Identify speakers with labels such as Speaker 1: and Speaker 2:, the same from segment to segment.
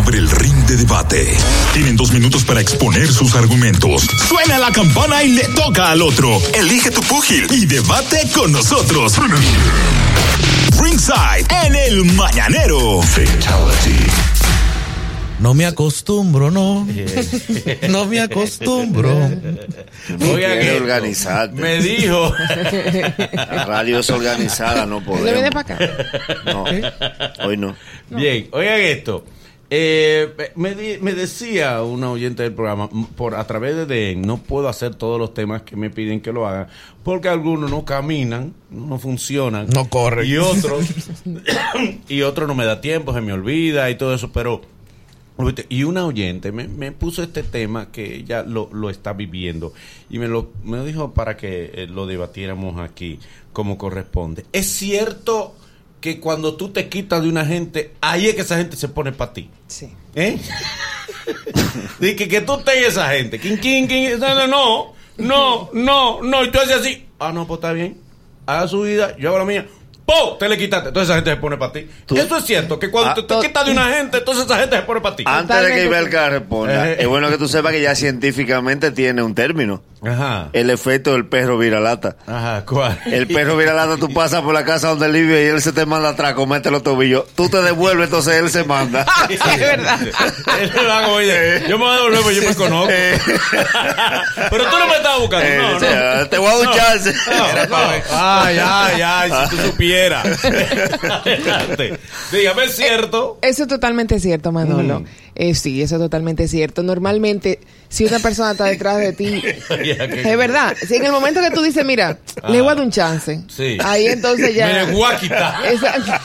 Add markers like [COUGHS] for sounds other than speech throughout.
Speaker 1: abre el ring de debate. Tienen dos minutos para exponer sus argumentos. Suena la campana y le toca al otro. Elige tu púgil y debate con nosotros. Ringside en el mañanero.
Speaker 2: No me acostumbro, no. [LAUGHS] No me acostumbro.
Speaker 3: Quiere
Speaker 4: que
Speaker 3: organizarte.
Speaker 4: me dijo.
Speaker 3: La radio es organizada, no podemos.
Speaker 5: ¿Le viene para acá?
Speaker 3: No, hoy no.
Speaker 4: Bien, oigan esto. Eh, me, di- me decía una oyente del programa, por a través de DN, no puedo hacer todos los temas que me piden que lo haga, porque algunos no caminan, no funcionan.
Speaker 2: No corren.
Speaker 4: Y otros, [LAUGHS] [COUGHS] y otros no me da tiempo, se me olvida y todo eso, pero... Y una oyente me, me puso este tema que ella lo, lo está viviendo y me lo, me lo dijo para que eh, lo debatiéramos aquí como corresponde. ¿Es cierto que cuando tú te quitas de una gente, ahí es que esa gente se pone para ti?
Speaker 5: Sí.
Speaker 4: ¿Eh? [LAUGHS] Dice que, que tú tengas esa gente. ¿Quién, quién, quién? No, no, no, no, no. Y tú haces así. Ah, no, pues está bien. Haga su vida, yo hago la mía. ¡Po! Te le quitaste. Entonces esa gente se pone para ti.
Speaker 3: Tú-
Speaker 4: Eso es cierto, que cuando
Speaker 3: Ah,
Speaker 4: te, te quitas de una gente, entonces esa gente se pone para ti.
Speaker 3: Antes de que. Ibelka responda,
Speaker 4: Eh.
Speaker 3: es bueno que tú sepas que ya científicamente tiene un término.
Speaker 4: Ajá.
Speaker 3: El efecto del perro viralata.
Speaker 4: Ajá, ¿cuál?
Speaker 3: El perro viralata, tú pasas por la casa donde él vive y él se te manda atrás, comete los tobillos. Tú te devuelves, entonces él se manda. [LAUGHS]
Speaker 5: es verdad.
Speaker 4: Él le va como dice, yo me voy a devolver, porque yo me conozco. [LAUGHS] Pero tú no me estás buscando.
Speaker 3: Eh,
Speaker 4: No, no.
Speaker 3: te voy a dar un chance.
Speaker 4: No, no. Ay, ay, ay, si tú supieras. Adelante. [LAUGHS] Dígame, ¿es cierto?
Speaker 5: Eso es totalmente cierto, Manolo.
Speaker 4: Mm.
Speaker 5: Eh, sí, eso es totalmente cierto. Normalmente, si una persona está detrás de ti, [LAUGHS] es verdad. Si en el momento que tú dices, mira, le voy a dar un chance,
Speaker 4: Sí.
Speaker 5: ahí entonces ya.
Speaker 4: Me le voy a quitar. [LAUGHS]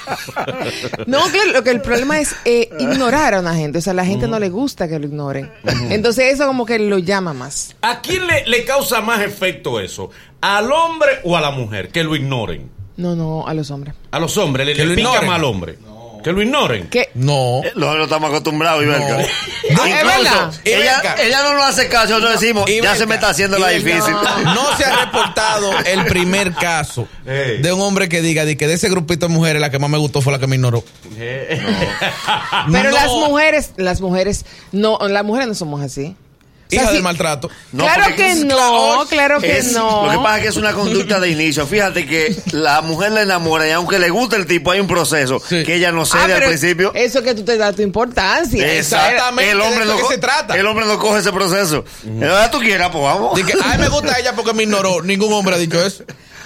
Speaker 5: No, claro, lo que el problema es eh, ignorar a una gente. O sea, a la gente no le gusta que lo ignoren. Entonces, eso como que lo llama más.
Speaker 4: ¿A quién le, le causa más efecto eso? ¿Al hombre o a la mujer? Que lo ignoren.
Speaker 5: No, no, a los hombres.
Speaker 4: A los hombres, le,
Speaker 2: Que
Speaker 4: le
Speaker 2: lo
Speaker 4: pica
Speaker 2: ignoren.
Speaker 4: más al hombre. Que lo ignoren.
Speaker 5: Que
Speaker 2: No.
Speaker 3: Eh, Nosotros estamos acostumbrados, Ibelka.
Speaker 2: No.
Speaker 5: Es verdad.
Speaker 3: ella, no nos hace caso, nosotros decimos, ya se me está haciendo la difícil.
Speaker 2: No se ha reportado [LAUGHS] el primer caso de un hombre que diga de que de ese grupito de mujeres la que más me gustó fue la que me ignoró.
Speaker 5: Pero
Speaker 2: No.
Speaker 5: las mujeres, las mujeres, no, las mujeres no somos así. O sea,
Speaker 2: Hija del maltrato.
Speaker 3: No,
Speaker 5: claro
Speaker 3: porque
Speaker 5: que
Speaker 3: es-
Speaker 5: no, claro que
Speaker 3: Es-
Speaker 5: no.
Speaker 3: Lo que pasa es que es una conducta de inicio. Fíjate que la mujer le enamora y aunque le guste el tipo, hay un proceso
Speaker 2: Sí.
Speaker 3: que ella no
Speaker 5: Ah,
Speaker 3: cede al
Speaker 5: pero
Speaker 3: principio.
Speaker 5: Eso que tú te das tu importancia.
Speaker 2: Exactamente,
Speaker 3: El hombre,
Speaker 2: de
Speaker 3: no
Speaker 2: que
Speaker 3: co-
Speaker 2: se trata.
Speaker 3: el hombre no coge ese proceso. Ah, tú quieras, pues vamos.
Speaker 2: Que, ay, me gusta ella porque me ignoró. Ningún hombre ha dicho eso.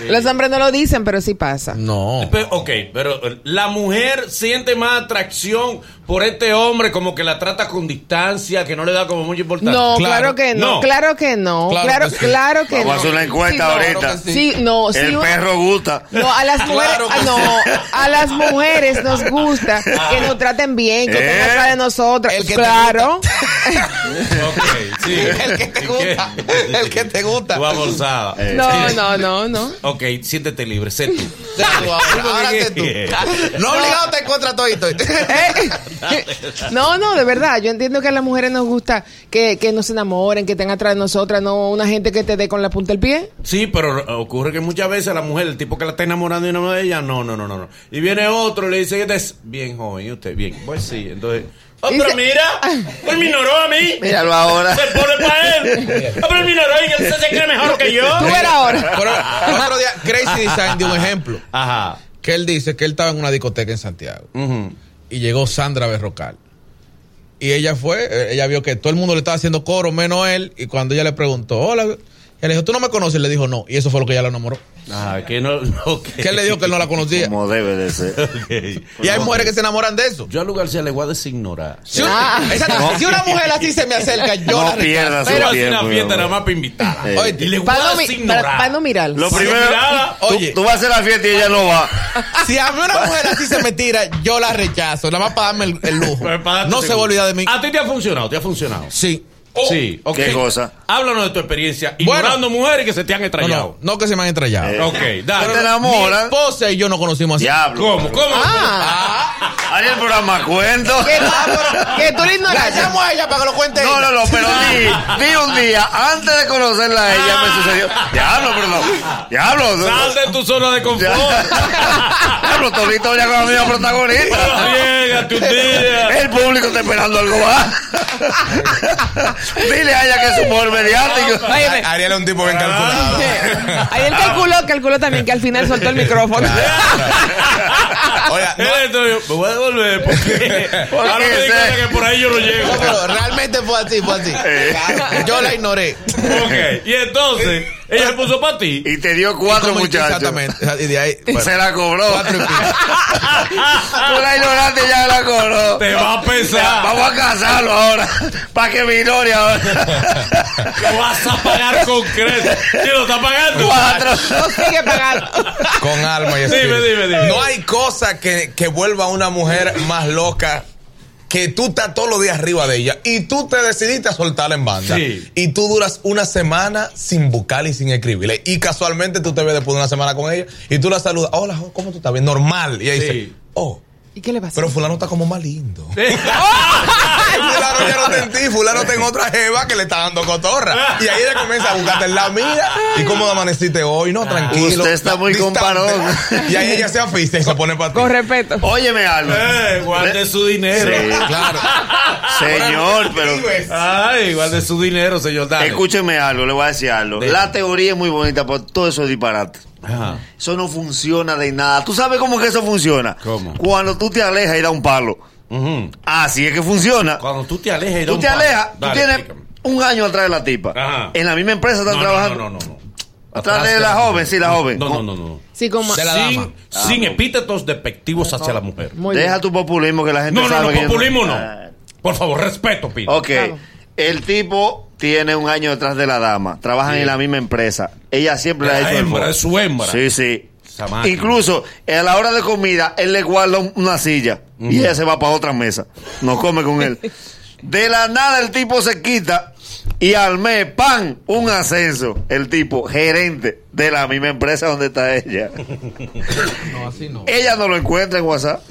Speaker 5: Los hombres no lo dicen, pero sí pasa.
Speaker 2: No.
Speaker 4: Pero, ok, pero eh, la mujer siente más atracción por este hombre, como que la trata con distancia, que no le da como mucha importancia.
Speaker 5: No,
Speaker 2: Claro.
Speaker 5: claro, que no,
Speaker 4: No.
Speaker 5: claro que no,
Speaker 2: Claro
Speaker 5: claro,
Speaker 2: que sí.
Speaker 5: claro que
Speaker 3: Vamos
Speaker 5: no.
Speaker 3: a hacer una encuesta
Speaker 5: Sí, no,
Speaker 3: ahorita.
Speaker 2: claro que
Speaker 5: Sí, no, sí.
Speaker 3: el perro gusta.
Speaker 5: No, a las mujeres, ah, no,
Speaker 2: sí.
Speaker 5: a las mujeres nos gusta que nos traten bien, que estén
Speaker 3: ¿Eh?
Speaker 5: atrás de nosotros.
Speaker 2: El que te
Speaker 5: claro.
Speaker 4: Ok, sí. [LAUGHS]
Speaker 2: El que te gusta. El que te gusta.
Speaker 4: Tú abolsada.
Speaker 3: Eh.
Speaker 5: No, no, no, no.
Speaker 4: Ok, siéntete libre, sé tú.
Speaker 2: Sé tú ahora, sé tú. No obligado te contra todito. [LAUGHS]
Speaker 5: Eh, No, no, de verdad. Yo entiendo que a las mujeres nos gusta que, que nos enamoren, que estén atrás de nosotras, no una gente que te dé con la punta del pie.
Speaker 4: Sí, pero ocurre que muchas veces la mujer, el tipo que la está enamorando y no de ella, no, no, no, no, no. Y viene otro y le dice que es bien joven, y usted, bien. Pues sí, entonces. Oh,
Speaker 5: Y
Speaker 4: pero
Speaker 5: se-
Speaker 4: mira, [LAUGHS] pues me ignoró a mí.
Speaker 3: Míralo ahora.
Speaker 4: Se pone para él. [LAUGHS] Ah, pero me ignoró y él se cree mejor que yo.
Speaker 5: Tú verás ahora.
Speaker 2: Pero otro día, Crazy Design dio un ejemplo.
Speaker 4: Ajá.
Speaker 2: Que él dice que él estaba en una discoteca en Santiago.
Speaker 4: Ujú.
Speaker 2: Y llegó Sandra Berrocal. Y ella fue, eh, ella vio que todo el mundo le estaba haciendo coro, menos él. Y cuando ella le preguntó, hola, ella le dijo, ¿tú no me conoces? Y le dijo, no. Y eso fue lo que ella lo enamoró.
Speaker 4: Ajá, que no. [LAUGHS] no que,
Speaker 2: él le dijo que él no la conocía.
Speaker 3: Como debe de ser. [LAUGHS]
Speaker 2: Y hay mujeres que se enamoran de eso.
Speaker 4: Yo a lugar se le voy a designorar.
Speaker 2: Si una,
Speaker 5: Ah. [LAUGHS]
Speaker 2: exacto, si una mujer así se me acerca, yo
Speaker 3: No
Speaker 2: la rechazo.
Speaker 3: pierdas su
Speaker 4: Pero hacer
Speaker 3: tiempo.
Speaker 4: una fiesta nada más para invitar.
Speaker 3: Eh.
Speaker 2: Oye,
Speaker 4: Y le voy a
Speaker 5: no,
Speaker 4: designorar.
Speaker 5: para- para no mirar.
Speaker 3: Lo primero,
Speaker 4: mirarla.
Speaker 3: tú,
Speaker 2: Oye.
Speaker 3: tú vas a hacer la fiesta y ella no va.
Speaker 2: Si a mí una mujer así se me tira, yo la rechazo. Nada más para darme el, el lujo. No se va a olvidar de mí.
Speaker 4: A ti te ha funcionado, te ha funcionado.
Speaker 2: Sí.
Speaker 4: Sí, ok.
Speaker 3: ¿Qué cosa?
Speaker 4: Háblanos de tu experiencia
Speaker 2: Bueno.
Speaker 4: ignorando mujeres que se te han
Speaker 2: No,
Speaker 4: estrellado.
Speaker 2: no, no que se me han estrellado.
Speaker 3: Eh.
Speaker 4: Ok,
Speaker 3: ¿Te
Speaker 4: dale.
Speaker 3: enamoran?
Speaker 2: Mi esposa y yo nos conocimos así.
Speaker 3: Diablo.
Speaker 4: ¿Cómo? ¿Cómo?
Speaker 5: Ah,
Speaker 3: Ariel, pero más cuento.
Speaker 5: que, que tú le ignoras.
Speaker 2: llamo a ella para que lo cuente
Speaker 3: No,
Speaker 2: ella.
Speaker 3: no, no, pero di, di un [LAUGHS] día, antes de conocerla a ella, me sucedió. Diablo, pero no. Diablo. no,
Speaker 4: Sal de tu zona de confort.
Speaker 3: Ya. [LAUGHS] Diablo, toda la historia con la misma protagonista.
Speaker 4: Riégate un día.
Speaker 3: El público está esperando algo más. [LAUGHS] Dile a ella que es humor mediático.
Speaker 5: Óyeme,
Speaker 2: Ariel es un tipo bien calculado.
Speaker 5: Ahí él calculó, calculó también que al final soltó el micrófono.
Speaker 2: Oiga, no,
Speaker 4: Entonces, me voy a devolver porque [LAUGHS] ahora me di cuenta que por ahí yo no llego.
Speaker 2: no, pero realmente fue así, fue así. Yo la ignoré.
Speaker 4: Ok, y entonces ella se puso para ti.
Speaker 3: Y te dio cuatro
Speaker 2: ¿Cómo-
Speaker 3: muchachos.
Speaker 2: Exactamente. Y de ahí.
Speaker 3: Se la cobró.
Speaker 2: Cuatro y pico. [LAUGHS]
Speaker 3: Tú la ignoraste y ya la cobró.
Speaker 4: Te va a pesar.
Speaker 3: Vamos a casarlo ahora. [LAUGHS] Para que minore ahora.
Speaker 4: Lo vas a pagar con creces. ¿Quién lo está pagando?
Speaker 3: Cuatro.
Speaker 5: No sigue pagando.
Speaker 2: Con alma y
Speaker 4: Dime,
Speaker 2: espíritu.
Speaker 4: dime, dime.
Speaker 6: No hay cosa que, que vuelva una mujer más loca que tú estás todos los días arriba de ella y tú te decidiste a soltarla en banda.
Speaker 4: Sí.
Speaker 6: Y tú duras una semana sin buscarla y sin escribirle. Y casualmente tú te ves después de una semana con ella y tú la saludas. Hola, ¿cómo tú estás? Bien, normal. Y ella
Speaker 4: Sí.
Speaker 6: dice, oh,
Speaker 5: ¿Y qué le pasó?
Speaker 6: pero fulano está como más lindo. [LAUGHS] fulano ya no está en ti, fulano está en otra jeva que le está dando cotorra. Y ahí ella comienza a buscarte el lado, mira, ¿y cómo amaneciste hoy? No, tranquilo.
Speaker 3: Usted está muy
Speaker 6: distante.
Speaker 3: comparón.
Speaker 6: Y ahí ella se afista y se pone para ti.
Speaker 5: Con respeto.
Speaker 3: Óyeme algo.
Speaker 4: Eh, guarde su dinero.
Speaker 3: Sí.
Speaker 2: Claro. [LAUGHS]
Speaker 3: Señor, pero.
Speaker 4: Ay, guarde su dinero, señor. Dale.
Speaker 3: Escúcheme algo, le voy a decir algo.
Speaker 4: Dime.
Speaker 3: La teoría es muy bonita, pero todo eso es disparate.
Speaker 4: Ajá.
Speaker 3: Eso no funciona de nada. ¿Tú sabes cómo que eso funciona?
Speaker 4: ¿Cómo?
Speaker 3: Cuando tú te alejas y da un palo.
Speaker 4: Ujú.
Speaker 3: Así es que funciona.
Speaker 4: Cuando tú te alejas y da
Speaker 3: Tú
Speaker 4: un
Speaker 3: te
Speaker 4: paso.
Speaker 3: alejas, tú tienes
Speaker 4: explícame.
Speaker 3: un año atrás de la tipa.
Speaker 4: Ajá.
Speaker 3: En la misma empresa están
Speaker 4: No, no,
Speaker 3: trabajando.
Speaker 4: No, no, no. no.
Speaker 3: Atrás de la joven, sí, la joven.
Speaker 4: No, no, no, no.
Speaker 5: Sí, como.
Speaker 2: De la dama.
Speaker 4: Sin, epítetos despectivos hacia la mujer.
Speaker 5: Muy
Speaker 3: Deja
Speaker 5: bien.
Speaker 3: tu populismo que la gente
Speaker 4: No, no,
Speaker 3: sabe
Speaker 4: no,
Speaker 3: que yo
Speaker 4: populismo no.
Speaker 3: Ah,
Speaker 4: Por favor, respeto, Pino.
Speaker 3: Ok.
Speaker 5: Claro.
Speaker 3: El tipo tiene un año detrás de la dama. Trabajan
Speaker 4: Sí.
Speaker 3: en la misma empresa. Ella siempre le ha
Speaker 4: La
Speaker 3: hecho
Speaker 4: hembra, es su hembra.
Speaker 3: Sí, sí. Incluso a la hora de comida, él le guarda un- una silla y ella se va para otra mesa. No come con él. [LAUGHS] De la nada el tipo se quita y al mes, ¡pan! Un ascenso. El tipo, gerente de la misma empresa donde está ella. [LAUGHS]
Speaker 2: No, así no.
Speaker 3: Ella no lo encuentra en WhatsApp.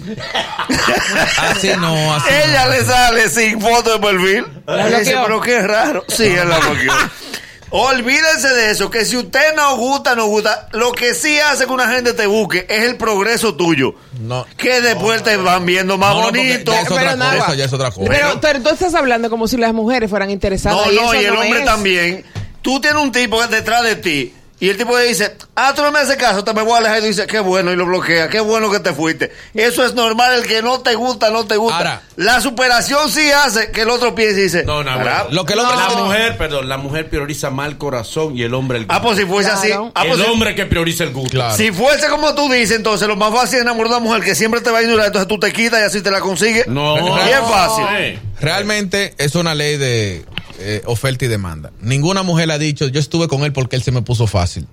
Speaker 2: Así no, así
Speaker 3: Ella
Speaker 2: no.
Speaker 3: le sale sin foto de perfil.
Speaker 5: ¿La
Speaker 3: Ella dice, pero qué raro. Sí, él la bloqueó. [LAUGHS] Olvídense de eso, que si usted no gusta, no gusta. Lo que sí hace que una gente te busque es el progreso tuyo.
Speaker 2: No.
Speaker 3: Que después te van viendo más
Speaker 2: No, no,
Speaker 3: bonito.
Speaker 2: ya es otra
Speaker 5: Pero
Speaker 2: cosa,
Speaker 5: nada.
Speaker 2: ya es otra cosa.
Speaker 5: Pero, pero tú estás hablando como si las mujeres fueran interesadas.
Speaker 3: No,
Speaker 5: y
Speaker 3: no,
Speaker 5: eso
Speaker 3: y el
Speaker 5: no
Speaker 3: hombre
Speaker 5: es.
Speaker 3: también. Tú tienes un tipo detrás de ti. Y el tipo le dice, ah, tú no me haces caso, te me voy a alejar. Y tú dices, qué bueno, y lo bloquea, qué bueno que te fuiste. Eso es normal, el que no te gusta, no te gusta.
Speaker 2: Ahora-
Speaker 3: la superación sí hace que el otro piense y dice,
Speaker 4: No, no.
Speaker 2: Lo que el hombre
Speaker 4: La
Speaker 2: no tiene-
Speaker 4: mujer, perdón, la mujer prioriza mal corazón y el hombre el gusto.
Speaker 3: Ah, pues si fuese así. Ah, pues
Speaker 4: el
Speaker 3: si-
Speaker 4: hombre que prioriza el gusto.
Speaker 2: Claro.
Speaker 3: Si fuese como tú dices, entonces lo más fácil es enamorar a una mujer que siempre te va a ignorar, entonces tú te quitas y así te la consigues.
Speaker 4: No.
Speaker 3: Bien fácil.
Speaker 4: Sí.
Speaker 2: Realmente es una ley de eh, oferta y demanda. Ninguna mujer ha dicho, yo estuve con él porque él se me puso fácil.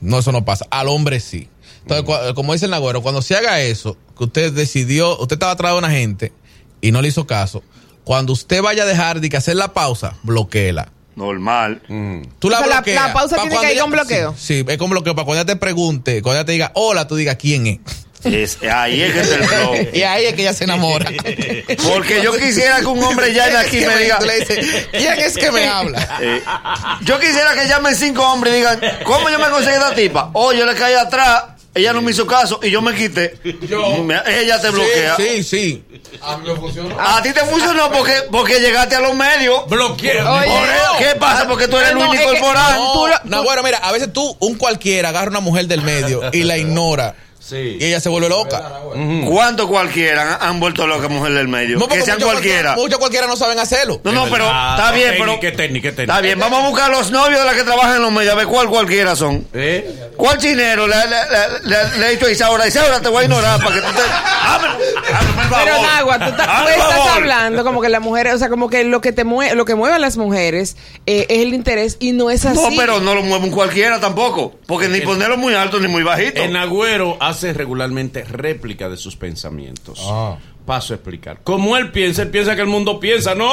Speaker 2: No, eso no pasa. Al hombre sí. Entonces, cua- como dice el Nagüero, cuando se haga eso, que usted decidió, usted estaba atrás de una gente y no le hizo caso, cuando usted vaya a dejar de que hacer la pausa, bloqueela.
Speaker 3: Normal.
Speaker 2: Tú la
Speaker 5: O sea, la-
Speaker 2: bloqueas.
Speaker 5: la pausa
Speaker 2: Pa'
Speaker 5: tiene que ir con bloqueo.
Speaker 2: Sí, sí, es con bloqueo. Para cuando ella te pregunte, cuando ella te diga, hola, tú digas quién es.
Speaker 3: Es- ahí es que es el flow. [LAUGHS]
Speaker 2: Y ahí es que ella se enamora.
Speaker 3: Porque yo quisiera que un hombre llame aquí y me diga.
Speaker 2: Le dices, ¿quién es que me habla? [LAUGHS]
Speaker 3: eh, yo quisiera que llamen cinco hombres y digan, ¿cómo yo me conseguí esta tipa? Oh, yo le caí atrás, ella no me hizo caso y yo me quité. Me- ella te bloquea.
Speaker 2: Sí, sí.
Speaker 3: A ti te funcionó porque, porque llegaste a los medios.
Speaker 4: Bloquea.
Speaker 5: Oye,
Speaker 3: Por eso, ¿Qué pasa? Porque tú eres
Speaker 5: No, es que-
Speaker 3: Corporal.
Speaker 2: No, bueno, mira, a veces tú, un cualquiera, agarra una mujer del medio y la ignora.
Speaker 4: Sí.
Speaker 2: Y ella se vuelve loca.
Speaker 3: ¿Cuántos cualquiera han, vuelto locas mujeres del medio?
Speaker 2: No,
Speaker 3: que sean
Speaker 2: muchos
Speaker 3: cualquiera.
Speaker 2: Muchos cualquiera no saben hacerlo.
Speaker 3: No, no, pero está bien, pero.
Speaker 4: qué técnica.
Speaker 3: Está bien, vamos a buscar los novios de las que trabajan en los medios, a ver cuál cualquiera son.
Speaker 4: ¿Eh?
Speaker 3: ¿Cuál chinero le, le, le- le- le he dicho a Isaura? Isaura, te voy a ignorar para que tú te.
Speaker 5: Pero Nagua, tú, ta- tú
Speaker 3: Hazme
Speaker 5: estás hablando como que las mujeres, o sea, como que lo que te mueve, lo que mueve a las mujeres eh, es el interés y no es así.
Speaker 3: No, pero no lo mueve un cualquiera tampoco. Porque ni ponerlo muy alto ni muy bajito.
Speaker 4: El Agüero hace regularmente réplica de sus pensamientos.
Speaker 2: Ah.
Speaker 4: Paso a explicar. Como él piensa, él piensa que el mundo piensa. No,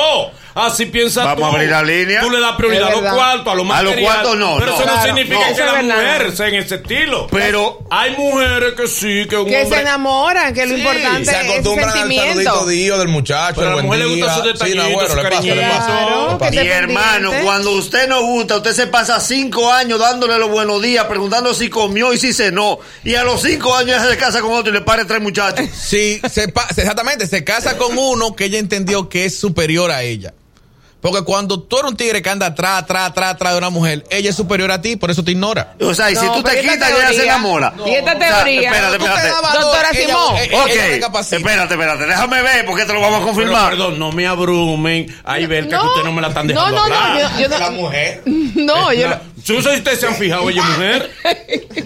Speaker 4: así piensa
Speaker 3: Vamos
Speaker 4: tú.
Speaker 3: a abrir la línea.
Speaker 4: Tú le das prioridad a los cuartos, a lo
Speaker 3: A
Speaker 4: material.
Speaker 3: los cuartos no,
Speaker 4: Pero
Speaker 3: no.
Speaker 4: eso no
Speaker 5: Claro,
Speaker 4: significa
Speaker 5: no.
Speaker 4: que mujer sea en ese estilo.
Speaker 3: Pero
Speaker 4: Hay mujeres que sí, que un
Speaker 5: Que
Speaker 4: hombre...
Speaker 5: se enamoran, que lo
Speaker 4: Sí,
Speaker 5: importante
Speaker 6: Se
Speaker 5: es ese
Speaker 6: acostumbran al
Speaker 5: sentimiento.
Speaker 6: saludito del muchacho,
Speaker 4: Pero a
Speaker 6: el
Speaker 4: la mujer le
Speaker 6: día.
Speaker 4: gustan sus
Speaker 6: Sí, no, bueno, le pasa, le pasa.
Speaker 5: Claro, te
Speaker 3: hermano, cuando usted no gusta, usted se pasa cinco años dándole los buenos días, preguntando si comió y si cenó. Y a los cinco años ya se casa con otro y le pare tres muchachos.
Speaker 2: Sí, se pa- exactamente, se casa con uno que ella entendió que es superior a ella. Porque cuando tú eres un tigre que anda atrás, atrás, atrás, atrás de una mujer, ella es superior a ti, por eso te ignora.
Speaker 3: O sea, y si
Speaker 5: No,
Speaker 3: tú te quitas, ya ella se
Speaker 5: teoría-
Speaker 3: enamora.
Speaker 5: y esta
Speaker 3: O sea,
Speaker 5: teoría-
Speaker 3: espérate, espérate.
Speaker 5: Doctora
Speaker 2: ella-
Speaker 5: Simón.
Speaker 2: ella-
Speaker 3: Ok,
Speaker 2: ella recapacita.
Speaker 3: espérate, espérate. Déjame ver porque te lo vamos a
Speaker 4: Pero,
Speaker 3: confirmar.
Speaker 4: perdón, no me abrumen. Ahí ver que
Speaker 5: No,
Speaker 4: ustedes no me la están dejando
Speaker 5: no, no, no,
Speaker 4: hablar.
Speaker 5: yo- yo no-
Speaker 6: La mujer. [LAUGHS]
Speaker 5: No, yo no.
Speaker 4: Yo no sé si ustedes se han fijado, ella es mujer.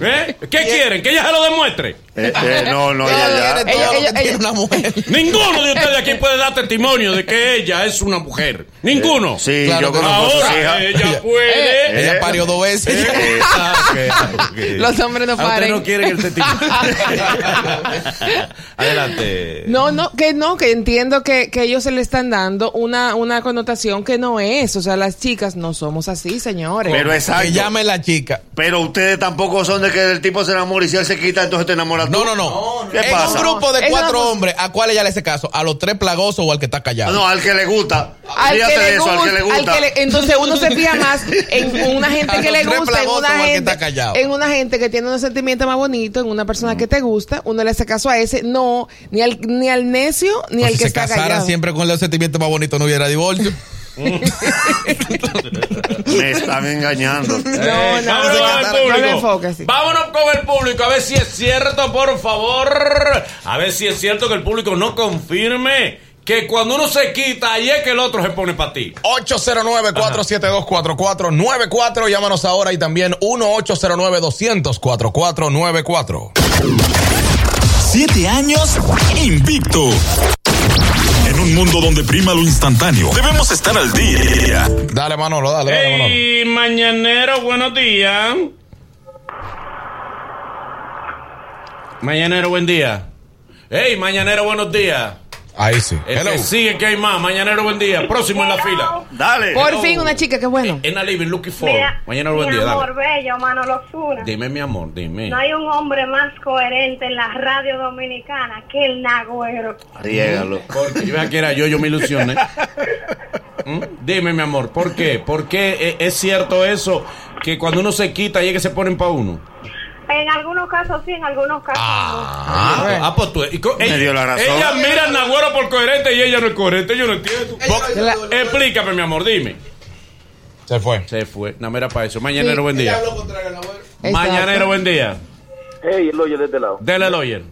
Speaker 4: ¿Eh? ¿Qué quieren? ¿Que ella se lo demuestre?
Speaker 3: Eh, eh, no, no,
Speaker 5: No,
Speaker 3: ya,
Speaker 5: Ella- ella- ella-
Speaker 2: una mujer.
Speaker 4: Ninguno de ustedes aquí puede dar testimonio de que ella es una mujer. Ninguno.
Speaker 3: Sí,
Speaker 2: Claro
Speaker 3: yo
Speaker 2: que
Speaker 3: conozco
Speaker 4: Ahora ella [LAUGHS] puede.
Speaker 2: Ella parió dos veces.
Speaker 4: Eh.
Speaker 5: Los hombres no
Speaker 4: Ah, ustedes
Speaker 5: paren.
Speaker 4: no quieren el testimonio. [LAUGHS] Adelante.
Speaker 5: No, no, que no, que entiendo que, que ellos se le están dando una, una connotación que no es. O sea, las chicas no somos así, señores.
Speaker 3: Pero
Speaker 2: Que llame la chica.
Speaker 3: Pero ustedes tampoco son de que el tipo se enamora y si él se quita, entonces te enamoras tú.
Speaker 2: No, no, no.
Speaker 3: ¿Qué
Speaker 2: en
Speaker 3: pasa?
Speaker 2: un grupo de cuatro
Speaker 5: no-
Speaker 2: hombres, ¿a cuál ella le hace caso? ¿A los tres plagosos o al que está callado?
Speaker 3: No, al que le gusta.
Speaker 5: al
Speaker 3: Fíjate
Speaker 5: que,
Speaker 3: de
Speaker 5: le
Speaker 3: eso, al que le
Speaker 5: gusta,
Speaker 3: gusta.
Speaker 5: al que le- entonces uno se fija más en [LAUGHS] una gente
Speaker 2: A
Speaker 5: que le
Speaker 2: los
Speaker 5: gusta, en una gente, en una gente que tiene un sentimiento más bonito, en una persona que te gusta, uno le hace caso a ese, no, ni al, ni al necio, ni
Speaker 2: Pues
Speaker 5: al
Speaker 2: si
Speaker 5: que
Speaker 2: se
Speaker 5: está
Speaker 2: casara
Speaker 5: callado.
Speaker 2: siempre con el sentimiento más bonito no hubiera divorcio. [LAUGHS]
Speaker 3: Me están engañando.
Speaker 5: No,
Speaker 4: Eh,
Speaker 5: no,
Speaker 4: vámonos
Speaker 5: no,
Speaker 4: con el
Speaker 5: no
Speaker 4: público.
Speaker 5: enfoques, sí.
Speaker 4: Vámonos con el público, a ver si es cierto, por favor. A ver si es cierto que el público no confirme que cuando uno se quita, ahí es que el otro se pone para ti.
Speaker 6: 809-472-4494. Llámanos ahora y también 1-809-200-4494.
Speaker 1: Siete años invicto. En un mundo donde prima lo instantáneo, debemos estar al día.
Speaker 6: Dale, Manolo, dale, dale, Manolo.
Speaker 4: Hey, mañanero, buenos días. Mañanero, buen día. Hey, mañanero, buenos días.
Speaker 6: Ahí sí.
Speaker 4: El
Speaker 6: Hello.
Speaker 4: que sigue que hay más. Mañanero, buen día. Próximo en la fila.
Speaker 3: Dale.
Speaker 5: Por fin una chica, qué bueno.
Speaker 4: En la living, looking for.
Speaker 7: Mira,
Speaker 4: Mañanero, buen
Speaker 7: mi
Speaker 4: día.
Speaker 7: amor
Speaker 4: Dale.
Speaker 7: bello, Manolo Zuna.
Speaker 4: Dime, mi amor, dime.
Speaker 7: No hay un hombre más coherente en la radio dominicana que el Nagüero.
Speaker 3: Riégalo.
Speaker 4: Porque yo veía que era yo, yo me ilusioné. [LAUGHS] ¿Mm? Dime, mi amor, ¿por qué? ¿Por qué eh, es cierto eso? Que cuando uno se quita, ahí es que se ponen para uno.
Speaker 7: En algunos casos sí, en algunos casos
Speaker 4: Ah, ah, pues tú. co-
Speaker 3: Me
Speaker 4: ella,
Speaker 3: dio la razón.
Speaker 4: ella mira al Nagüero por coherente y ella no es coherente. Yo no entiendo.
Speaker 5: La-
Speaker 4: Explícame, mi amor, dime.
Speaker 6: Se fue.
Speaker 4: Se fue. No, mira para eso. Mañanero,
Speaker 5: Sí.
Speaker 4: buen día. Mañanero, buen día.
Speaker 8: Hey, el oye de este lado.
Speaker 4: Dele el oyer.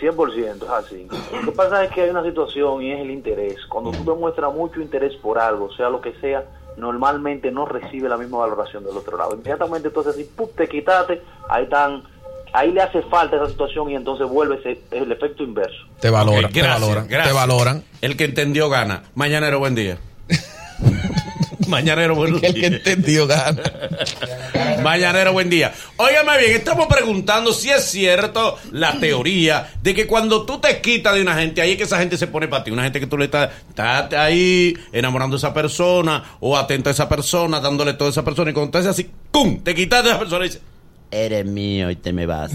Speaker 8: 100%, es así. Lo que pasa es que hay una situación y es el interés. Cuando tú demuestras mucho interés por algo, sea lo que sea, normalmente no recibe la misma valoración del otro lado. Inmediatamente entonces así, ¡pum! te quitaste, ahí están, ahí le hace falta esa situación y entonces vuelve ese, el efecto inverso.
Speaker 2: Te valoran, te valoran,
Speaker 4: gracias.
Speaker 2: te valoran.
Speaker 4: El que entendió gana. Mañanero, buen día. [LAUGHS] [LAUGHS] Mañanero, buenos
Speaker 2: El que
Speaker 4: días.
Speaker 2: entendió gana.
Speaker 4: Mañanero, buen día. Óigame bien, estamos preguntando si es cierto la teoría de que cuando tú te quitas de una gente, ahí es que esa gente se pone para ti. Una gente que tú le estás, estás ahí enamorando a esa persona o atento a esa persona, dándole todo a esa persona y cuando te haces así, ¡pum! Te quitas de esa persona y dices, eres mío y te me vas.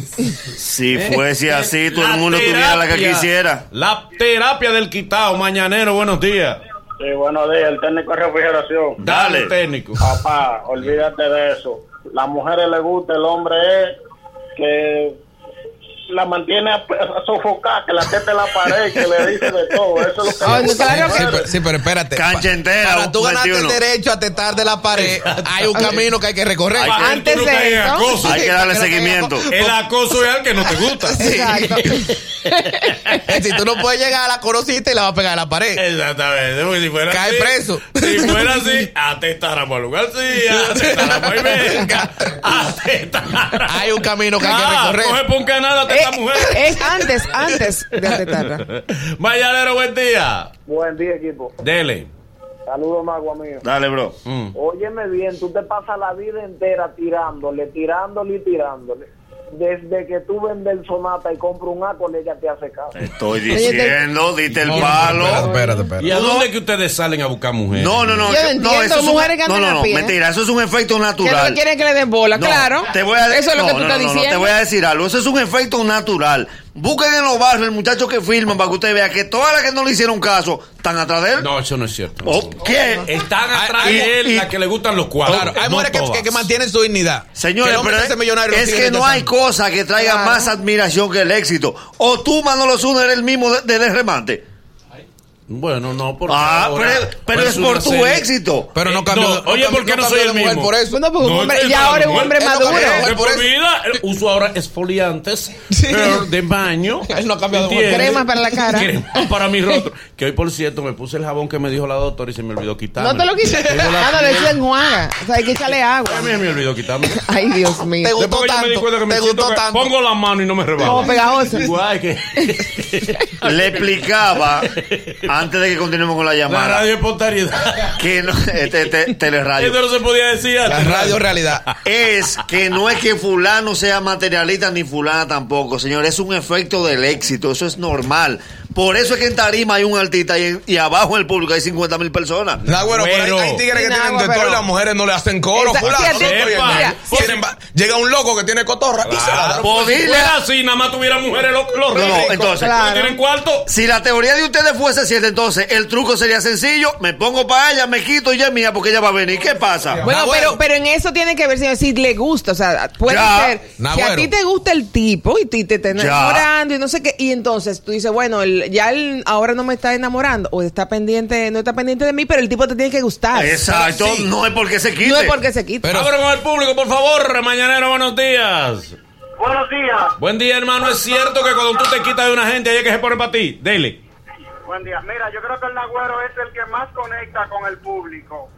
Speaker 3: Si fuese así, todo
Speaker 4: La
Speaker 3: el mundo tuviera la que
Speaker 4: terapia-
Speaker 3: quisiera.
Speaker 4: La terapia del quitado. Mañanero, buenos días.
Speaker 9: Sí, buenos días, el técnico de refrigeración.
Speaker 4: Dale, técnico.
Speaker 9: Papá, olvídate de eso. Las mujeres les gusta, el hombre es que la mantiene a, a sofocar, que la tete en la pared, que le dice de todo. Eso es lo que le gusta a
Speaker 5: claro
Speaker 9: las
Speaker 5: que-
Speaker 2: Sí, pero, sí, pero espérate.
Speaker 3: Cancha entera,
Speaker 2: Para tú ganarte el
Speaker 3: 21.
Speaker 2: derecho a tetar de la pared, hay un camino que hay que recorrer.
Speaker 3: Hay
Speaker 4: que
Speaker 5: Antes de eso-
Speaker 4: acoso.
Speaker 3: Hay que darle seguimiento.
Speaker 4: El acoso es al que no te gusta.
Speaker 5: Exacto. [LAUGHS]
Speaker 2: si tú no puedes llegar a la conociste y la vas a pegar a la pared.
Speaker 4: Exactamente, porque si fuera
Speaker 2: Cae
Speaker 4: así,
Speaker 2: preso.
Speaker 4: Si fuera así, atestáramos a lugar sí, atestáramos a Ibeca, [LAUGHS] atestáramos.
Speaker 2: Hay un camino que hay que
Speaker 4: Ah,
Speaker 2: recorrer.
Speaker 4: coge por un canal esta mujer.
Speaker 5: es antes, antes de atetarla.
Speaker 4: Mañanero, buen día.
Speaker 9: Buen día, equipo.
Speaker 4: Dele.
Speaker 9: Saludos, magua mío.
Speaker 3: Dale, bro.
Speaker 4: Mm.
Speaker 9: Óyeme bien, tú te pasas la vida entera tirándole, tirándole y tirándole. Desde que tú vendes el Sonata y compras un Acol, ella te hace caso.
Speaker 3: Estoy diciendo, diste el palo.
Speaker 2: Espérate, espérate.
Speaker 4: ¿Y a dónde es que ustedes salen a buscar mujeres?
Speaker 3: No, no, no.
Speaker 5: Yo no
Speaker 3: eso es un-
Speaker 5: mujeres que
Speaker 3: no,
Speaker 5: andan
Speaker 3: no,
Speaker 5: a
Speaker 3: no,
Speaker 5: pie.
Speaker 3: mentira, eso es un efecto natural.
Speaker 5: que quieren que le den bola,
Speaker 3: No,
Speaker 5: claro.
Speaker 3: Te voy a
Speaker 5: Eso es lo que tú
Speaker 3: no,
Speaker 5: estás
Speaker 3: no, no,
Speaker 5: diciendo.
Speaker 3: te voy a decir algo. Eso es un efecto natural. Busquen en los barrios el muchacho que firman para que usted vea que todas las que no le hicieron caso están atrás de él.
Speaker 4: No, eso no es cierto.
Speaker 3: ¿O qué?
Speaker 4: Están atrás
Speaker 3: Y-
Speaker 4: de él
Speaker 3: y-
Speaker 4: las que le gustan los cuadros.
Speaker 2: Claro, hay
Speaker 4: no
Speaker 2: mujeres que, que- que mantienen su dignidad.
Speaker 3: Señores, pero es
Speaker 2: lo
Speaker 3: que no hay cosa que traiga
Speaker 5: Claro.
Speaker 3: más admiración que el éxito. O tú, Manolo Zuna, eres el mismo de, de, de remate.
Speaker 4: Bueno, no, porque
Speaker 3: Ah,
Speaker 4: ahora
Speaker 3: pero, pero es por tu
Speaker 4: serie-
Speaker 3: éxito.
Speaker 2: Pero no
Speaker 4: Eh,
Speaker 2: cambió.
Speaker 4: no, oye, ¿por qué no soy
Speaker 2: cambió
Speaker 4: el mismo?
Speaker 2: por eso.
Speaker 5: Bueno, porque un
Speaker 4: No,
Speaker 5: hombre, ya
Speaker 4: no,
Speaker 5: ahora es un
Speaker 4: no,
Speaker 5: hombre
Speaker 2: no
Speaker 5: maduro.
Speaker 2: por
Speaker 4: vida, uso ahora esfoliantes pero de baño. [LAUGHS]
Speaker 2: Él no ha cambiado de.
Speaker 5: Crema para la cara.
Speaker 4: Crema para mi rostro. Que hoy, por cierto, me puse el jabón que me dijo la doctora y se me olvidó quitarme.
Speaker 5: No te lo
Speaker 4: la
Speaker 5: Ah, no, le
Speaker 4: piel-
Speaker 5: echen enjuaga. O sea, hay que echarle agua.
Speaker 4: A mí me olvidó quitarme. [LAUGHS]
Speaker 5: Ay, Dios mío.
Speaker 2: Te gustó tanto,
Speaker 4: cuenta que me
Speaker 2: te gustó tanto.
Speaker 4: Pongo la mano y no me
Speaker 5: Como
Speaker 4: rebajo.
Speaker 5: pegajoso.
Speaker 4: Igual que [LAUGHS]
Speaker 3: Le explicaba, antes de que continuemos con la
Speaker 4: la
Speaker 3: llamada,
Speaker 4: radio es pontariedad.
Speaker 3: que no, este, este, teleradio.
Speaker 4: Eso no se podía decir
Speaker 2: La radio realidad.
Speaker 3: es que no es que fulano sea materialista ni fulana tampoco, señor. Es un efecto del éxito, eso es normal. Por eso es que en Tarima hay un artista y, y abajo en el público hay 50 mil personas.
Speaker 6: Nah, bueno, pero
Speaker 4: Güero.
Speaker 6: hay, hay tigres que tienen de todo
Speaker 5: pero-
Speaker 6: y las mujeres no le hacen coro.
Speaker 5: Esa-
Speaker 6: fulano, no
Speaker 4: mira,
Speaker 6: llega un loco que tiene cotorra y se la da.
Speaker 3: Pues
Speaker 4: fuera así, nada más tuviera mujeres los, los
Speaker 3: No,
Speaker 4: ricos.
Speaker 3: entonces-
Speaker 4: ¿No
Speaker 5: Claro.
Speaker 4: tienen cuarto?
Speaker 3: Si la teoría de ustedes fuese cierta, entonces el truco sería sencillo. Me pongo para ella, me quito y ya es mía porque ella va a venir. ¿Qué pasa?
Speaker 5: Bueno, pero, pero en eso tiene que ver si, si le gusta. O sea, puede
Speaker 3: Ya.
Speaker 5: ser. Si a ti te gusta el tipo y ti- te está enamorando y no sé qué. Y entonces tú dices, bueno, el- ya él ahora no me está enamorando o está pendiente, no está pendiente de mí, pero el tipo te tiene que gustar.
Speaker 3: Exacto,
Speaker 2: Sí.
Speaker 3: no es porque se quite.
Speaker 5: No es porque se quita.
Speaker 2: Pero-
Speaker 4: Abra con el público, por favor. Mañanero, buenos días.
Speaker 9: Buenos días.
Speaker 4: Buen día, hermano. Es cierto que cuando tú te quitas de una gente, hay que se pone para ti. Dele.
Speaker 9: Buen día. Mira, yo creo que el Nagüero es el que más conecta con el público.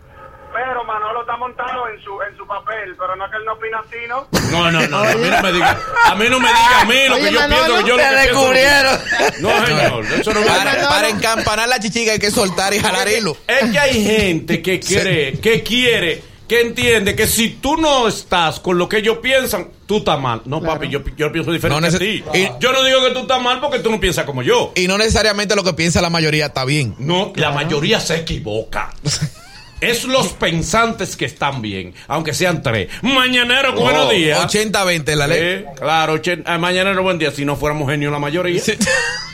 Speaker 9: Pero Manolo está montado en su en su papel, pero no es que él no opina así, ¿no?
Speaker 4: No, no, no. A mí no me diga. A mí no me diga a mí lo
Speaker 5: Oye,
Speaker 4: que yo
Speaker 5: Manolo,
Speaker 4: pienso. Que yo lo que pienso-
Speaker 3: descubrieron.
Speaker 4: No, señor. Eso no me
Speaker 2: Para, para encampanar la chichiga hay que soltar y jalar hilo.
Speaker 4: Es que hay gente que cree, que quiere, que entiende que si tú no estás con lo que ellos piensan, tú estás mal. No, papi, yo, yo pienso diferente
Speaker 2: No
Speaker 4: a ti.
Speaker 2: y-
Speaker 4: yo no digo que tú estás mal porque tú no piensas como yo.
Speaker 2: Y no necesariamente lo que piensa la mayoría está bien.
Speaker 4: No, la mayoría se equivoca. [LAUGHS] Es los pensantes que están bien, aunque sean tres. Mañanero, buenos días.
Speaker 2: 80-20 la ley.
Speaker 4: Eh, claro, ah, mañanero, buen día. Si no fuéramos genios la mayoría.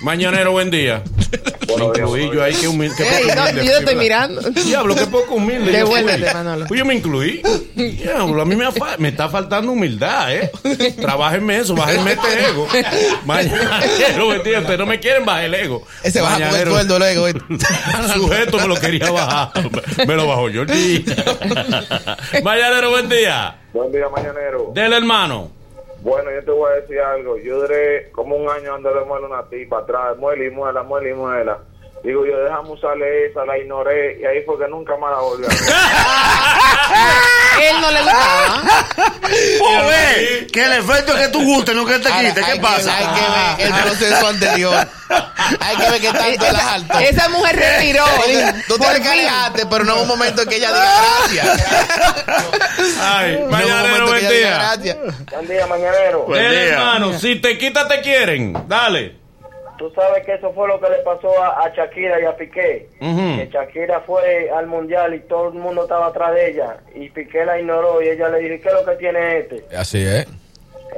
Speaker 4: Mañanero, buen día. [LAUGHS] Me incluí yo ahí, que humilde. que
Speaker 5: Ey,
Speaker 4: poco
Speaker 5: no,
Speaker 4: humilde
Speaker 5: yo estoy mirando. [LAUGHS]
Speaker 4: Diablo, qué poco humilde.
Speaker 5: Devuélvete. Manolo.
Speaker 4: Pues yo me incluí. Diablo, a mí me, me está faltando humildad, ¿eh? Trabájenme eso, bájenme este ego. [LAUGHS] Mañanero, buen día. Ustedes no me quieren bajar el ego.
Speaker 2: Ese baja con el
Speaker 4: Mañanero.
Speaker 2: sueldo luego. [LAUGHS]
Speaker 4: Sujeto me lo quería bajar. Me lo bajó yo. Mañanero, buen día.
Speaker 10: Buen día, mañanero.
Speaker 4: Del hermano.
Speaker 10: Bueno, yo te voy a decir algo. Yo duré como un año dándole muela a una tipa atrás, muela y muela, muela y muela. Digo, yo dejamos usarle esa, la ignoré y ahí fue que nunca más la volví a ver. [LAUGHS]
Speaker 5: Él no le gustaba. [LAUGHS]
Speaker 3: Ve, que el efecto es que tú gustes, no que te quite. ¿Qué pasa?
Speaker 2: Hay que ver el proceso anterior. Hay que ver qué tanto el alto.
Speaker 5: Esa mujer respiró.
Speaker 2: Tú
Speaker 5: Por
Speaker 2: tienes que
Speaker 5: fin.
Speaker 2: alejarte, pero no en un momento en que ella diga gracias.
Speaker 4: Ay, mañanero, buen día.
Speaker 2: gracias.
Speaker 10: Buen día, mañanero.
Speaker 3: Buen día.
Speaker 4: hermano, si te quita, te quieren. Dale.
Speaker 10: Tú sabes que eso fue lo que le pasó a, a Shakira y a Piqué. Que Shakira fue al mundial y todo el mundo estaba atrás de ella. Y Piqué la ignoró y ella le dijo, ¿qué es lo que tiene este?
Speaker 2: Así es.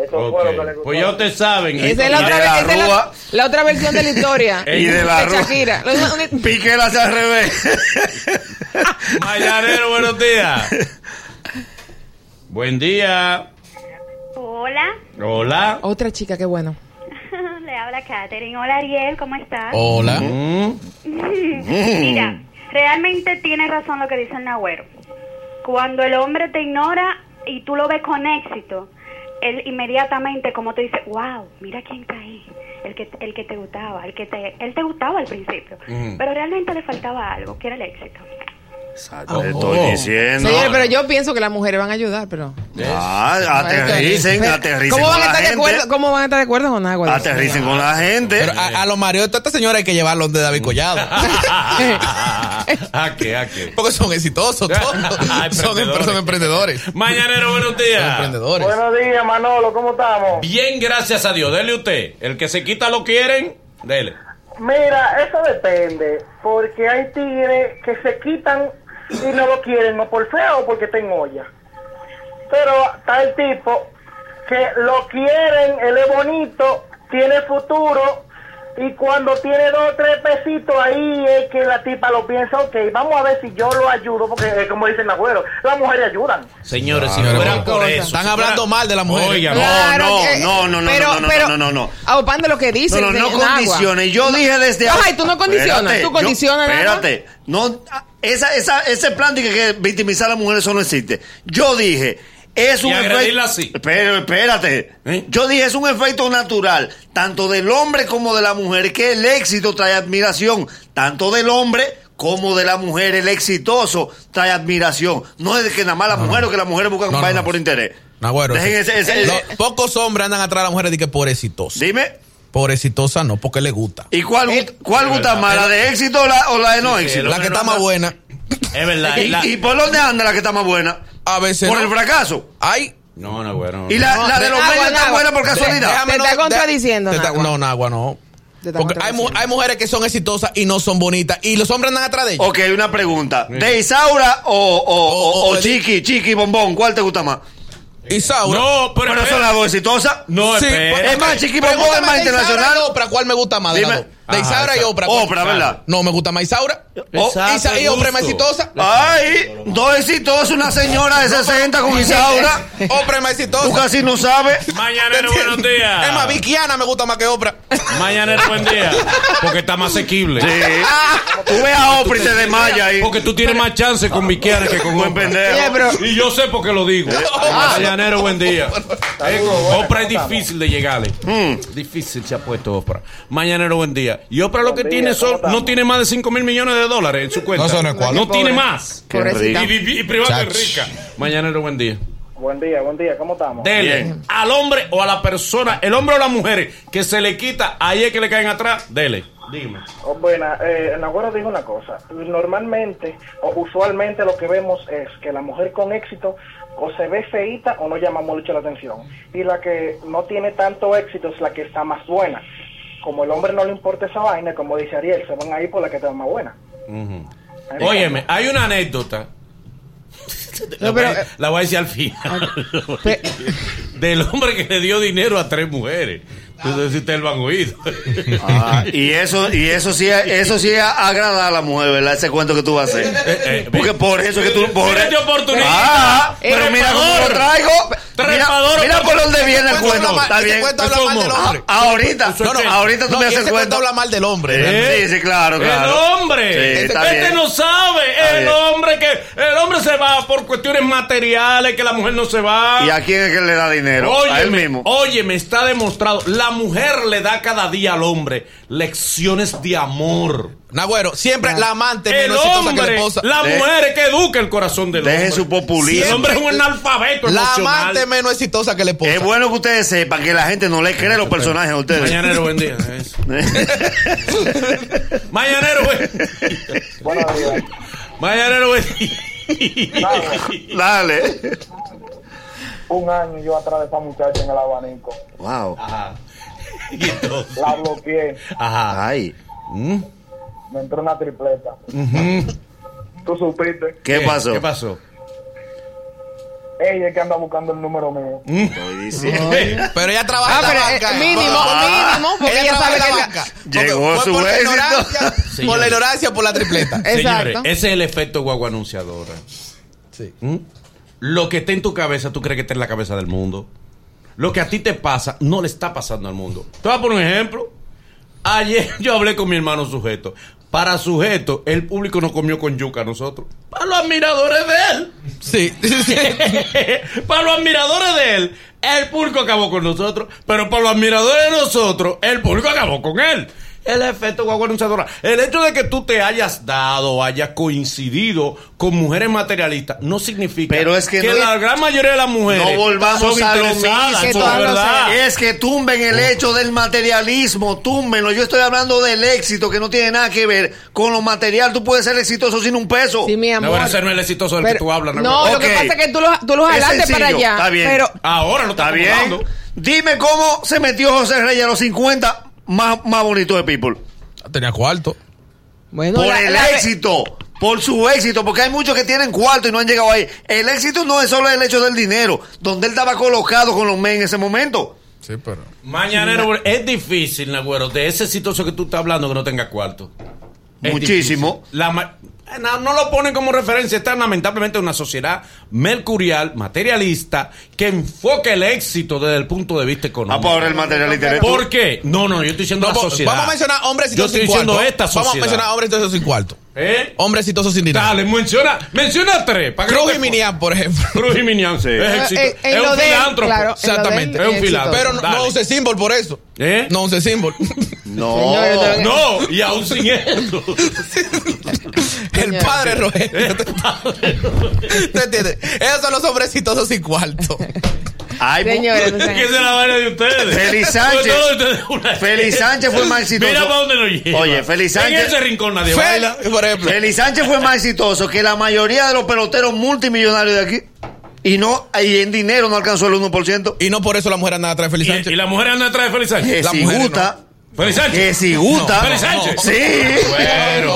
Speaker 10: Eso fue lo que le gustó.
Speaker 4: Pues ya ustedes saben.
Speaker 5: Esa es la
Speaker 3: Y
Speaker 5: otra,
Speaker 3: de la
Speaker 5: esa la- otra versión de la historia. [LAUGHS]
Speaker 3: Y de la rúa.
Speaker 5: Shakira.
Speaker 3: Piqué la hace al revés. [LAUGHS]
Speaker 4: Mañanero, buenos días. Buen día.
Speaker 7: Hola,
Speaker 4: Hola.
Speaker 5: Otra chica, qué bueno.
Speaker 7: Le habla Katherine. Hola Ariel, ¿cómo estás?
Speaker 2: Hola.
Speaker 4: Mm. [LAUGHS]
Speaker 7: Mira, realmente tiene razón lo que dice el Nagüero. Cuando el hombre te ignora y tú lo ves con éxito, él inmediatamente como te dice, wow, mira quién está ahí. El que, el que te gustaba, el que te, él te gustaba al principio,
Speaker 4: Ujú.
Speaker 7: pero realmente le faltaba algo, que era el éxito.
Speaker 3: Exacto, te estoy diciendo.
Speaker 5: Señores, pero yo pienso que las mujeres van a ayudar, pero.
Speaker 3: Ah, aterricen, aterricen
Speaker 5: ¿Cómo
Speaker 3: con
Speaker 5: van, a
Speaker 3: la
Speaker 5: estar de
Speaker 3: gente.
Speaker 5: acuerdo, ¿Cómo van a estar de acuerdo con agua?
Speaker 3: Aterricen con la gente.
Speaker 2: Pero a, a los marionetas, esta señora hay que llevarlos de David Collado. [LAUGHS]
Speaker 4: ¿A qué? ¿A qué?
Speaker 2: Porque son exitosos [LAUGHS] todos.
Speaker 4: Ah,
Speaker 2: son,
Speaker 4: emprendedores.
Speaker 2: son emprendedores.
Speaker 4: Mañanero, buenos
Speaker 2: Son
Speaker 4: días.
Speaker 2: emprendedores.
Speaker 9: Buenos días, Manolo, ¿cómo estamos?
Speaker 4: Bien, gracias a Dios. Dele usted. El que se quita lo quieren, dele.
Speaker 9: Mira, eso depende, porque hay tigres que se quitan y no lo quieren, o por feo o porque en olla. Pero está el tipo que lo quieren, él es bonito, tiene futuro, y cuando tiene dos o tres pesitos ahí es que la tipa lo piensa, ok, vamos a ver si yo lo ayudo, porque eh, como dicen abuelo, las mujeres ayudan.
Speaker 4: Señores, si
Speaker 2: Señores,
Speaker 4: fueran por eso.
Speaker 2: Están
Speaker 4: si
Speaker 2: hablando
Speaker 4: fuera-
Speaker 2: mal de la mujer.
Speaker 4: Oiga,
Speaker 5: Claro
Speaker 3: no,
Speaker 5: que-
Speaker 3: no, no, no,
Speaker 5: pero,
Speaker 3: no, no,
Speaker 5: pero,
Speaker 3: no, no, no.
Speaker 5: Aupando lo que dice.
Speaker 3: No, no, no condiciones. Yo dije desde
Speaker 5: Ay, tú no condicionas,
Speaker 3: Espérate,
Speaker 5: tú condicionas.
Speaker 3: Espérate. No, esa, esa, ese plan de que, que victimizar a las mujeres eso no existe. Yo dije, es
Speaker 4: Y
Speaker 3: un efecto.
Speaker 4: sí.
Speaker 3: Pero espérate.
Speaker 4: ¿Eh?
Speaker 3: Yo dije, es un efecto natural, tanto del hombre como de la mujer, que el éxito trae admiración, tanto del hombre como de la mujer. El exitoso trae admiración. No es de que nada más las mujeres o que las mujeres buscan
Speaker 2: No, no,
Speaker 3: vaina
Speaker 2: no.
Speaker 3: por interés. Dejen
Speaker 2: sí.
Speaker 3: ese- ese- ese-
Speaker 2: pocos hombres andan atrás de la mujer de que por exitosa.
Speaker 3: Dime.
Speaker 2: Por exitosa no, porque le gusta.
Speaker 3: ¿Y cuál, gut- cuál gusta más, la de éxito o la, o la de no
Speaker 4: Sí,
Speaker 3: éxito?
Speaker 4: el
Speaker 2: La que está más buena,
Speaker 4: Es verdad.
Speaker 3: ¿Y,
Speaker 4: la-
Speaker 3: y por dónde anda la que está más buena?
Speaker 2: a veces
Speaker 3: Por
Speaker 2: no.
Speaker 3: el fracaso.
Speaker 2: Ay,
Speaker 4: No, no, bueno.
Speaker 3: Y la,
Speaker 5: No,
Speaker 3: la de los medios está
Speaker 5: agua.
Speaker 3: buena por casualidad.
Speaker 2: déjame
Speaker 5: Te
Speaker 2: no-
Speaker 5: está
Speaker 2: de-
Speaker 5: contradiciendo,
Speaker 2: te está-. No, Nagua, no. Porque hay, mu- hay mujeres que son exitosas y no son bonitas. Y los hombres andan atrás de ellas.
Speaker 3: Ok, una pregunta. ¿De Isaura o, o, o,
Speaker 2: O- o
Speaker 3: o
Speaker 2: de-
Speaker 3: Chiqui, Chiqui, Bombón? ¿Cuál te gusta más?
Speaker 2: Isaura.
Speaker 4: No, pero,
Speaker 3: Pero son las dos exitosas.
Speaker 4: No,
Speaker 2: Sí,
Speaker 4: espera.
Speaker 3: Es más, Chiqui Bombón
Speaker 2: Pregúntame
Speaker 3: es más internacional.
Speaker 2: y Oprah, ¿cuál me gusta más de
Speaker 3: Dime.
Speaker 2: De
Speaker 4: Ajá,
Speaker 2: Isaura y. Oprah. ¿cuál?
Speaker 3: Oprah, ¿verdad?
Speaker 2: No, me gusta más Isaura.
Speaker 3: Oh,
Speaker 2: Isa- y Oprah es más exitosa.
Speaker 3: Ay, dos exitosos, una señora de 60 con Isaura. [LAUGHS]
Speaker 2: Oprah es más exitosa.
Speaker 3: Tú casi no sabes. [LAUGHS]
Speaker 4: Mañanero, buenos días.
Speaker 2: Es más, Vickiana me gusta más que Oprah. [LAUGHS]
Speaker 4: Mañanero, buen día. Porque está más asequible.
Speaker 3: Sí. Tú ves a Oprah y te desmayas ahí.
Speaker 4: Porque tú tienes más chance con Viquiana que con
Speaker 3: Buen
Speaker 4: Oprah.
Speaker 3: pendejo.
Speaker 4: Y yo sé por qué lo digo. Mañanero, buen día. Eh, Oprah es difícil de llegarle. Difícil se ha puesto Oprah. Mañanero, buen día. Y Oprah lo que tiene son, no tiene más de 5 mil millones de dólares en su cuenta.
Speaker 6: No, no
Speaker 4: tiene más.
Speaker 5: Pobrecita.
Speaker 4: Y, y- y privado es rica. Mañanero, buen día.
Speaker 9: Buen día, buen día, ¿cómo estamos?
Speaker 4: Dele.
Speaker 3: Bien.
Speaker 4: Al hombre o a la persona, el hombre o la mujer que se le quita, ahí es que le caen atrás, dele. Dime.
Speaker 9: Oh, bueno, eh, el abuelo dijo una cosa. Normalmente o usualmente lo que vemos es que la mujer con éxito o se ve feíta o no llama mucho la atención. Y la que no tiene tanto éxito es la que está más buena. Como el hombre no le importa esa vaina, como dice Ariel, se van ahí por la que está más buena.
Speaker 4: Óyeme, hay una anécdota. la,
Speaker 5: No, pero,
Speaker 4: voy, a-
Speaker 5: eh,
Speaker 4: la voy a decir al final. [LAUGHS] Del hombre que le dio dinero a tres mujeres. Entonces, si ustedes lo han oído. [LAUGHS]
Speaker 3: Ah, y eso, y eso sí, eso sí agrada a la mujer, ¿verdad? Ese cuento que tú vas a hacer.
Speaker 4: eh,
Speaker 3: Porque por eso que tú. Por
Speaker 4: Mírate oportunidad.
Speaker 3: Ah, pero mira cómo lo traigo. Mira, mira por dónde viene el
Speaker 2: cuento
Speaker 3: cuento.
Speaker 2: habla
Speaker 3: Está bien.
Speaker 2: cuento habla mal del hombre.
Speaker 3: Ah, ahorita, no, no,
Speaker 4: que-
Speaker 3: ahorita tú
Speaker 2: No,
Speaker 3: me haces el
Speaker 2: cuento
Speaker 3: cuento.
Speaker 2: habla mal del hombre.
Speaker 4: ¿Eh?
Speaker 3: Sí, sí, claro, claro.
Speaker 4: El hombre.
Speaker 3: Sí, está
Speaker 4: este
Speaker 3: bien.
Speaker 4: no sabe.
Speaker 3: Está
Speaker 4: el
Speaker 3: bien.
Speaker 4: hombre que. El hombre se va por cuestiones materiales, que la mujer no se va.
Speaker 3: ¿Y a quién es que le da dinero? a él mismo.
Speaker 4: óyeme, está demostrado. La mujer le da cada día al hombre lecciones de amor.
Speaker 2: Nagüero, siempre la amante es
Speaker 4: El
Speaker 2: menos exitosa que la
Speaker 4: hombre,
Speaker 2: esposa.
Speaker 4: la
Speaker 3: De-
Speaker 4: mujer es que educa el corazón del
Speaker 3: Deje
Speaker 4: hombre.
Speaker 3: su populismo.
Speaker 4: El hombre es un analfabeto
Speaker 2: La
Speaker 4: emocional.
Speaker 2: amante es menos exitosa que la esposa.
Speaker 3: Es bueno que ustedes sepan que la gente no le cree los personajes a ustedes.
Speaker 4: Mañanero, buen día. [LAUGHS] Mañanero, buen
Speaker 9: Buenos días.
Speaker 4: Mañanero, buen día.
Speaker 3: Dale.
Speaker 9: Un año yo atrás de esa muchacha en el abanico.
Speaker 3: Wow.
Speaker 4: Ajá. Y entonces,
Speaker 9: La bloqueé.
Speaker 4: Ajá.
Speaker 3: Ay.
Speaker 9: Me entró una tripleta. ¿Tú supiste?
Speaker 3: ¿Qué pasó?
Speaker 4: ¿Qué pasó?
Speaker 9: Ella es que anda buscando el número mío.
Speaker 3: Estoy diciendo.
Speaker 2: Pero ella trabaja
Speaker 5: Ah,
Speaker 2: en la
Speaker 5: eh,
Speaker 2: banca.
Speaker 5: mínimo, mínimo, porque ella
Speaker 2: trabaja
Speaker 5: sabe
Speaker 2: en la
Speaker 5: que-
Speaker 2: banca.
Speaker 3: Llegó
Speaker 2: fue
Speaker 3: su
Speaker 2: por la
Speaker 3: éxito.
Speaker 2: ignorancia, por la ignorancia, por la tripleta.
Speaker 4: Señores, ese es el efecto guagua anunciadora.
Speaker 2: Sí.
Speaker 4: ¿Mm? Lo que está en tu cabeza, tú crees que está en la cabeza del mundo. Lo que a ti te pasa, no le está pasando al mundo. Te voy a poner un ejemplo. Ayer [LAUGHS] yo hablé con mi hermano sujeto. Para sujeto, el público no comió con yuca a nosotros. Para los admiradores de él.
Speaker 2: Sí. [LAUGHS]
Speaker 4: para los admiradores de él, el público acabó con nosotros. Pero para los admiradores de nosotros, el público acabó con él. El efecto guagua anunciadora. El hecho de que tú te hayas dado, hayas coincidido con mujeres materialistas, no significa
Speaker 3: Pero es que no-
Speaker 4: la gran mayoría de las mujeres
Speaker 3: No volvamos
Speaker 4: son
Speaker 3: a lo
Speaker 4: interesadas,
Speaker 3: mismo. Es que tumben el hecho del materialismo, túmbenlo. Yo estoy hablando del éxito que no tiene nada que ver con lo material. Tú puedes ser exitoso sin un peso.
Speaker 5: Sí, mi
Speaker 4: No,
Speaker 5: amor.
Speaker 4: bueno, no es el exitoso del que tú hablas.
Speaker 5: No, lo que pasa es que tú lo, tú lo
Speaker 3: Es
Speaker 5: jalaste para allá.
Speaker 3: está bien.
Speaker 5: Pero
Speaker 4: Ahora no está,
Speaker 3: ¿Está bien? Dime cómo se metió José Reyes a los 50 más, más bonito de People.
Speaker 2: Tenía cuarto.
Speaker 5: bueno,
Speaker 3: Por
Speaker 5: la-
Speaker 3: el
Speaker 5: la-
Speaker 3: éxito. Por su éxito, porque hay muchos que tienen cuarto y no han llegado ahí. El éxito no es solo el hecho del dinero, donde él estaba colocado con los men en ese momento.
Speaker 2: Sí, pero.
Speaker 4: Mañanero, es difícil, Nagüero, de ese exitoso que tú estás hablando que no tenga cuarto. Es
Speaker 3: Muchísimo.
Speaker 4: difícil. La ma- no, no lo ponen como referencia. Está lamentablemente en una sociedad mercurial, materialista, que enfoca el éxito desde el punto de vista
Speaker 3: Ah,
Speaker 4: económico.
Speaker 3: pues ahora el materialista.
Speaker 4: ¿Por qué? No, no, yo estoy diciendo
Speaker 2: No,
Speaker 4: la sociedad.
Speaker 2: vamos a mencionar hombres
Speaker 4: Yo
Speaker 2: exitosos
Speaker 4: estoy
Speaker 2: sin
Speaker 4: diciendo
Speaker 2: cuarto.
Speaker 4: esta
Speaker 2: Vamos a
Speaker 4: sociedad.
Speaker 2: mencionar hombres exitosos sin cuarto.
Speaker 4: ¿Eh?
Speaker 2: Hombres exitosos sin dinero.
Speaker 4: Dale, menciona, menciona tres.
Speaker 2: Cruz y Minian, por ejemplo.
Speaker 4: Cruz y Minian,
Speaker 3: Sí.
Speaker 4: es
Speaker 5: Eh, eh, en
Speaker 4: es
Speaker 5: lo
Speaker 4: un filántropo.
Speaker 5: claro,
Speaker 4: Exactamente, es un filántropo.
Speaker 2: Pero no,
Speaker 4: Dale.
Speaker 2: no use símbolo por eso.
Speaker 4: ¿Eh?
Speaker 2: No use símbolo.
Speaker 3: No.
Speaker 4: No, y aún sin eso. [LAUGHS] [LAUGHS]
Speaker 2: El padre Rogelio. ¿Te entiendes? Esos son los hombres exitosos sin cuarto.
Speaker 3: Ay,
Speaker 5: Señores,
Speaker 4: ¿Qué es la vaina de ustedes?
Speaker 3: Feliz Sánchez. Feliz Sánchez fue más exitoso.
Speaker 4: Mira para dónde lo lleva.
Speaker 3: Oye, Feliz
Speaker 4: En
Speaker 3: Sánchez-
Speaker 4: ese rincón nadie baila.
Speaker 2: por ejemplo.
Speaker 3: Feliz Sánchez fue más exitoso que la mayoría de los peloteros multimillonarios de aquí. Y no, y en dinero no alcanzó el 1%.
Speaker 2: Y no por eso la mujer anda atrás de Feliz Sánchez.
Speaker 4: y la mujer anda detrás de Feliz Sánchez.
Speaker 3: Que
Speaker 2: La
Speaker 3: si
Speaker 2: mujer no.
Speaker 3: gusta.
Speaker 4: Feliz Sánchez.
Speaker 3: Que si gusta.
Speaker 2: No,
Speaker 4: Feliz Sánchez.
Speaker 3: Sí.
Speaker 4: Bueno.